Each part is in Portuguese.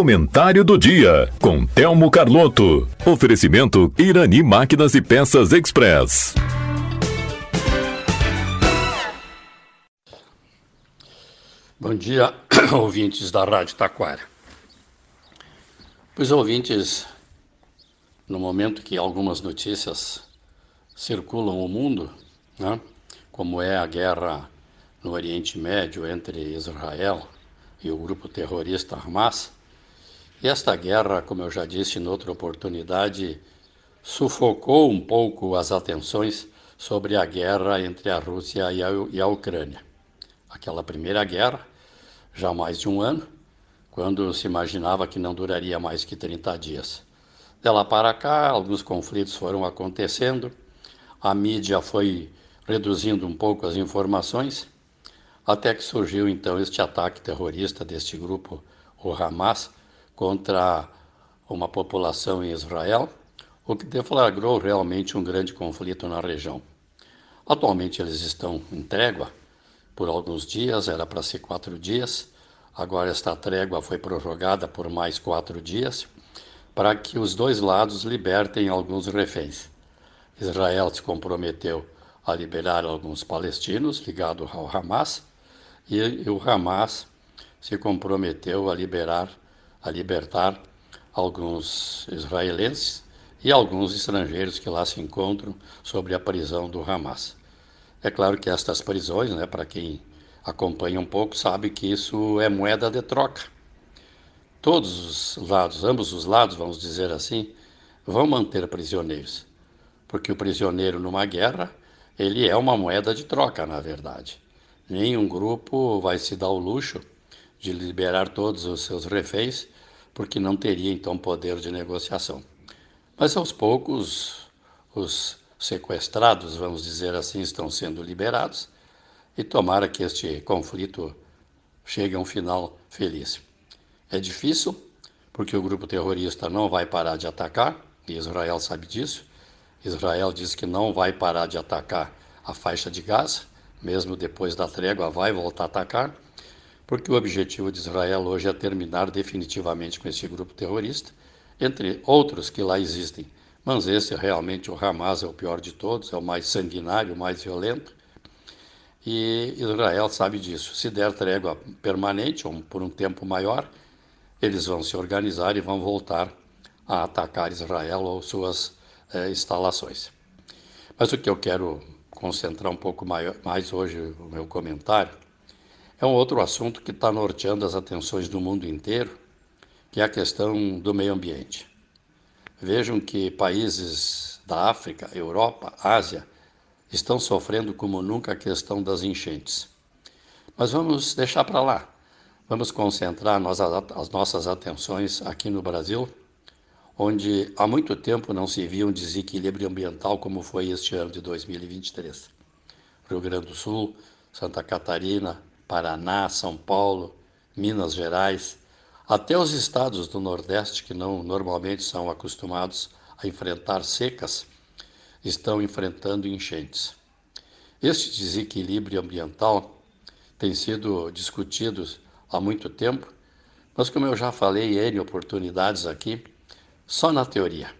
Comentário do dia com Telmo Carlotto. Oferecimento Irani Máquinas e Peças Express. Bom dia, ouvintes da Rádio Taquara. Os ouvintes, no momento que algumas notícias circulam o mundo, né, como é a guerra no Oriente Médio entre Israel o grupo terrorista Hamas, e esta guerra, como eu já disse em outra oportunidade, sufocou um pouco as atenções sobre a guerra entre a Rússia e a, e a Ucrânia. Aquela primeira guerra, já mais de um ano, quando se imaginava que não duraria mais que 30 dias. De lá para cá, alguns conflitos foram acontecendo, a mídia foi reduzindo um pouco as informações, até que surgiu então este ataque terrorista deste grupo, o Hamas, contra uma população em Israel, o que deflagrou realmente um grande conflito na região. Atualmente eles estão em trégua por alguns dias, era para ser quatro dias, Agora, esta trégua foi prorrogada por mais quatro dias para que os dois lados libertem alguns reféns. Israel se comprometeu a liberar alguns palestinos ligados ao Hamas e, o Hamas se comprometeu a liberar, a libertar alguns israelenses e alguns estrangeiros que lá se encontram sobre a prisão do Hamas. É claro que estas prisões, né, para quem acompanha um pouco sabe que isso é moeda de troca. Todos os lados, ambos os lados, vamos dizer assim, vão manter prisioneiros, porque o prisioneiro numa guerra, ele é uma moeda de troca, na verdade. Nenhum grupo vai se dar o luxo de liberar todos os seus reféns, porque não teria então poder de negociação. Mas aos poucos, os sequestrados, vamos dizer assim, estão sendo liberados e tomara que este conflito chegue a um final feliz. É difícil, porque o grupo terrorista não vai parar de atacar, e Israel sabe disso. Israel diz que não vai parar de atacar a faixa de Gaza, mesmo depois da trégua, vai voltar a atacar, porque o objetivo de Israel hoje é terminar definitivamente com esse grupo terrorista, entre outros que lá existem. Mas esse realmente, o Hamas, é o pior de todos, é o mais sanguinário, o mais violento, e Israel sabe disso. Se der trégua permanente ou por um tempo maior, eles vão se organizar e vão voltar a atacar Israel ou suas eh, instalações. Mas o que eu quero concentrar um pouco maior, mais hoje o meu comentário é um outro assunto que está norteando as atenções do mundo inteiro, que é a questão do meio ambiente. Vejam que países da África, Europa, Ásia estão sofrendo como nunca a questão das enchentes. Mas vamos deixar para lá. Vamos concentrar as nossas atenções aqui no Brasil, onde há muito tempo não se via um desequilíbrio ambiental como foi este ano de 2023. Rio Grande do Sul, Santa Catarina, Paraná, São Paulo, Minas Gerais, até os estados do Nordeste, que não normalmente são acostumados a enfrentar secas, estão enfrentando enchentes. Este desequilíbrio ambiental tem sido discutido há muito tempo, mas como eu já falei em oportunidades aqui, só na teoria.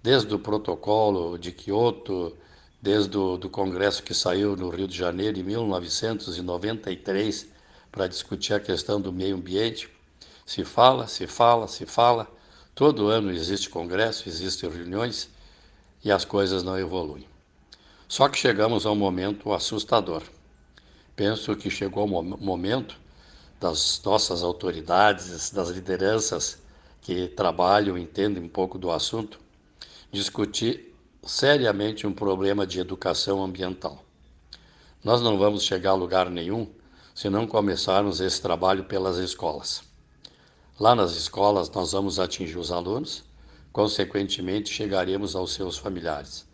Desde o protocolo de Kyoto, desde o congresso que saiu no Rio de Janeiro em 1993 para discutir a questão do meio ambiente, se fala, se fala, se fala. Todo ano existe congresso, existem reuniões, e as coisas não evoluem. Só que chegamos a um momento assustador. Penso que chegou o momento das nossas autoridades, das lideranças que trabalham, entendem um pouco do assunto, discutir seriamente um problema de educação ambiental. Nós não vamos chegar a lugar nenhum se não começarmos esse trabalho pelas escolas. Lá nas escolas, nós vamos atingir os alunos consequentemente chegaremos aos seus familiares.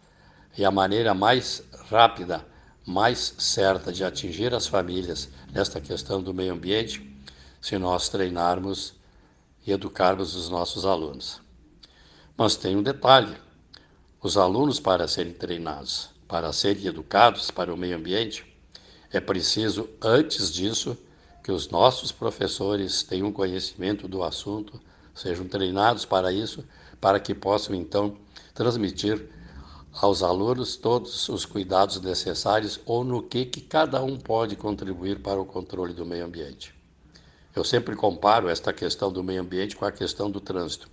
E a maneira mais rápida, mais certa de atingir as famílias nesta questão do meio ambiente, se nós treinarmos e educarmos os nossos alunos. Mas tem um detalhe: os alunos, para serem treinados, para serem educados para o meio ambiente, é preciso, antes disso, que os nossos professores tenham conhecimento do assunto, sejam treinados para isso, para que possam então transmitir aos alunos todos os cuidados necessários ou no que, que cada um pode contribuir para o controle do meio ambiente. Eu sempre comparo esta questão do meio ambiente com a questão do trânsito.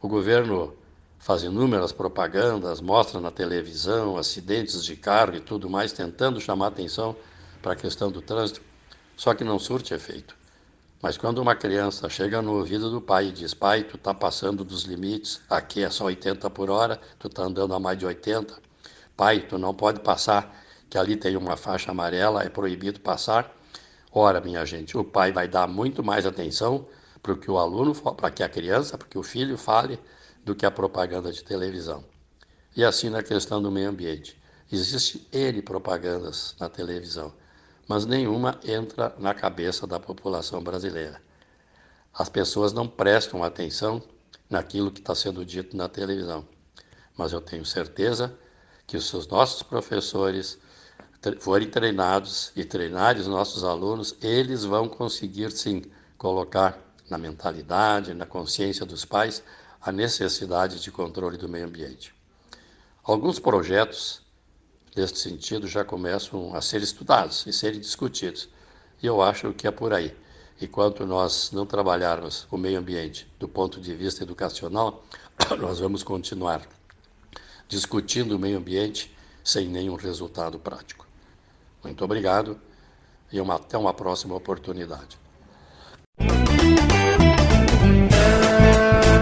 O governo faz inúmeras propagandas, mostra na televisão acidentes de carro e tudo mais, tentando chamar atenção para a questão do trânsito, só que não surte efeito. Mas quando uma criança chega no ouvido do pai e diz: Pai, tu está passando dos limites, aqui é só 80 por hora, tu está andando a mais de 80. Pai, tu não pode passar, que ali tem uma faixa amarela, é proibido passar. Ora, minha gente, o pai vai dar muito mais atenção para que o aluno, para que a criança, para que o filho fale, do que a propaganda de televisão. E assim na questão do meio ambiente. Existe N propagandas na televisão mas nenhuma entra na cabeça da população brasileira. As pessoas não prestam atenção naquilo que está sendo dito na televisão, mas eu tenho certeza que os nossos professores forem treinados e treinarem os nossos alunos, eles vão conseguir sim colocar na mentalidade, na consciência dos pais, a necessidade de controle do meio ambiente. Alguns projetos neste sentido, já começam a ser estudados e serem discutidos. E eu acho que é por aí. Enquanto nós não trabalharmos o meio ambiente do ponto de vista educacional, nós vamos continuar discutindo o meio ambiente sem nenhum resultado prático. Muito obrigado e uma, até uma próxima oportunidade.